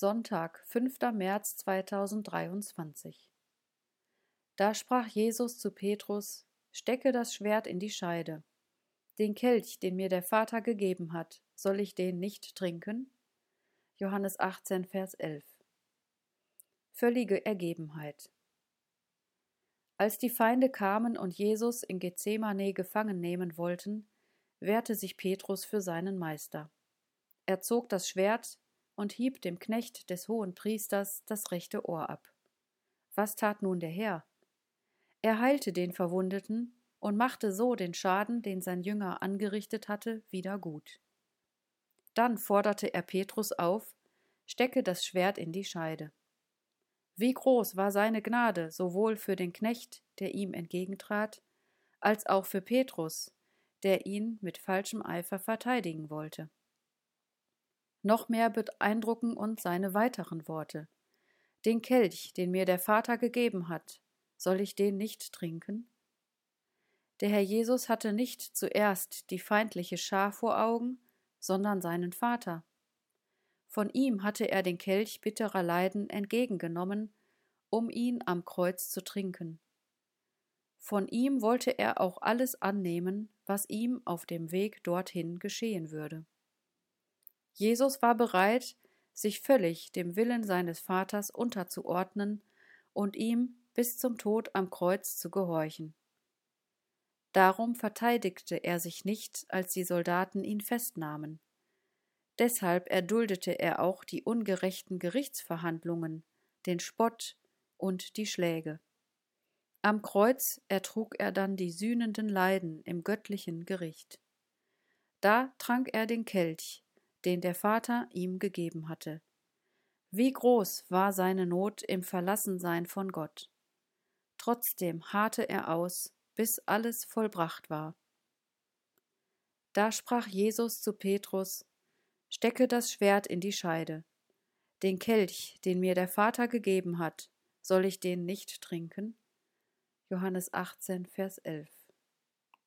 Sonntag, 5. März 2023 Da sprach Jesus zu Petrus, Stecke das Schwert in die Scheide. Den Kelch, den mir der Vater gegeben hat, soll ich den nicht trinken? Johannes 18, Vers 11 Völlige Ergebenheit Als die Feinde kamen und Jesus in Gethsemane gefangen nehmen wollten, wehrte sich Petrus für seinen Meister. Er zog das Schwert, und hieb dem Knecht des hohen Priesters das rechte Ohr ab. Was tat nun der Herr? Er heilte den Verwundeten und machte so den Schaden, den sein Jünger angerichtet hatte, wieder gut. Dann forderte er Petrus auf, stecke das Schwert in die Scheide. Wie groß war seine Gnade sowohl für den Knecht, der ihm entgegentrat, als auch für Petrus, der ihn mit falschem Eifer verteidigen wollte. Noch mehr beeindrucken uns seine weiteren Worte. Den Kelch, den mir der Vater gegeben hat, soll ich den nicht trinken? Der Herr Jesus hatte nicht zuerst die feindliche Schar vor Augen, sondern seinen Vater. Von ihm hatte er den Kelch bitterer Leiden entgegengenommen, um ihn am Kreuz zu trinken. Von ihm wollte er auch alles annehmen, was ihm auf dem Weg dorthin geschehen würde. Jesus war bereit, sich völlig dem Willen seines Vaters unterzuordnen und ihm bis zum Tod am Kreuz zu gehorchen. Darum verteidigte er sich nicht, als die Soldaten ihn festnahmen. Deshalb erduldete er auch die ungerechten Gerichtsverhandlungen, den Spott und die Schläge. Am Kreuz ertrug er dann die sühnenden Leiden im göttlichen Gericht. Da trank er den Kelch, den der Vater ihm gegeben hatte. Wie groß war seine Not im Verlassensein von Gott. Trotzdem harrte er aus, bis alles vollbracht war. Da sprach Jesus zu Petrus, Stecke das Schwert in die Scheide. Den Kelch, den mir der Vater gegeben hat, soll ich den nicht trinken? Johannes 18, Vers 11.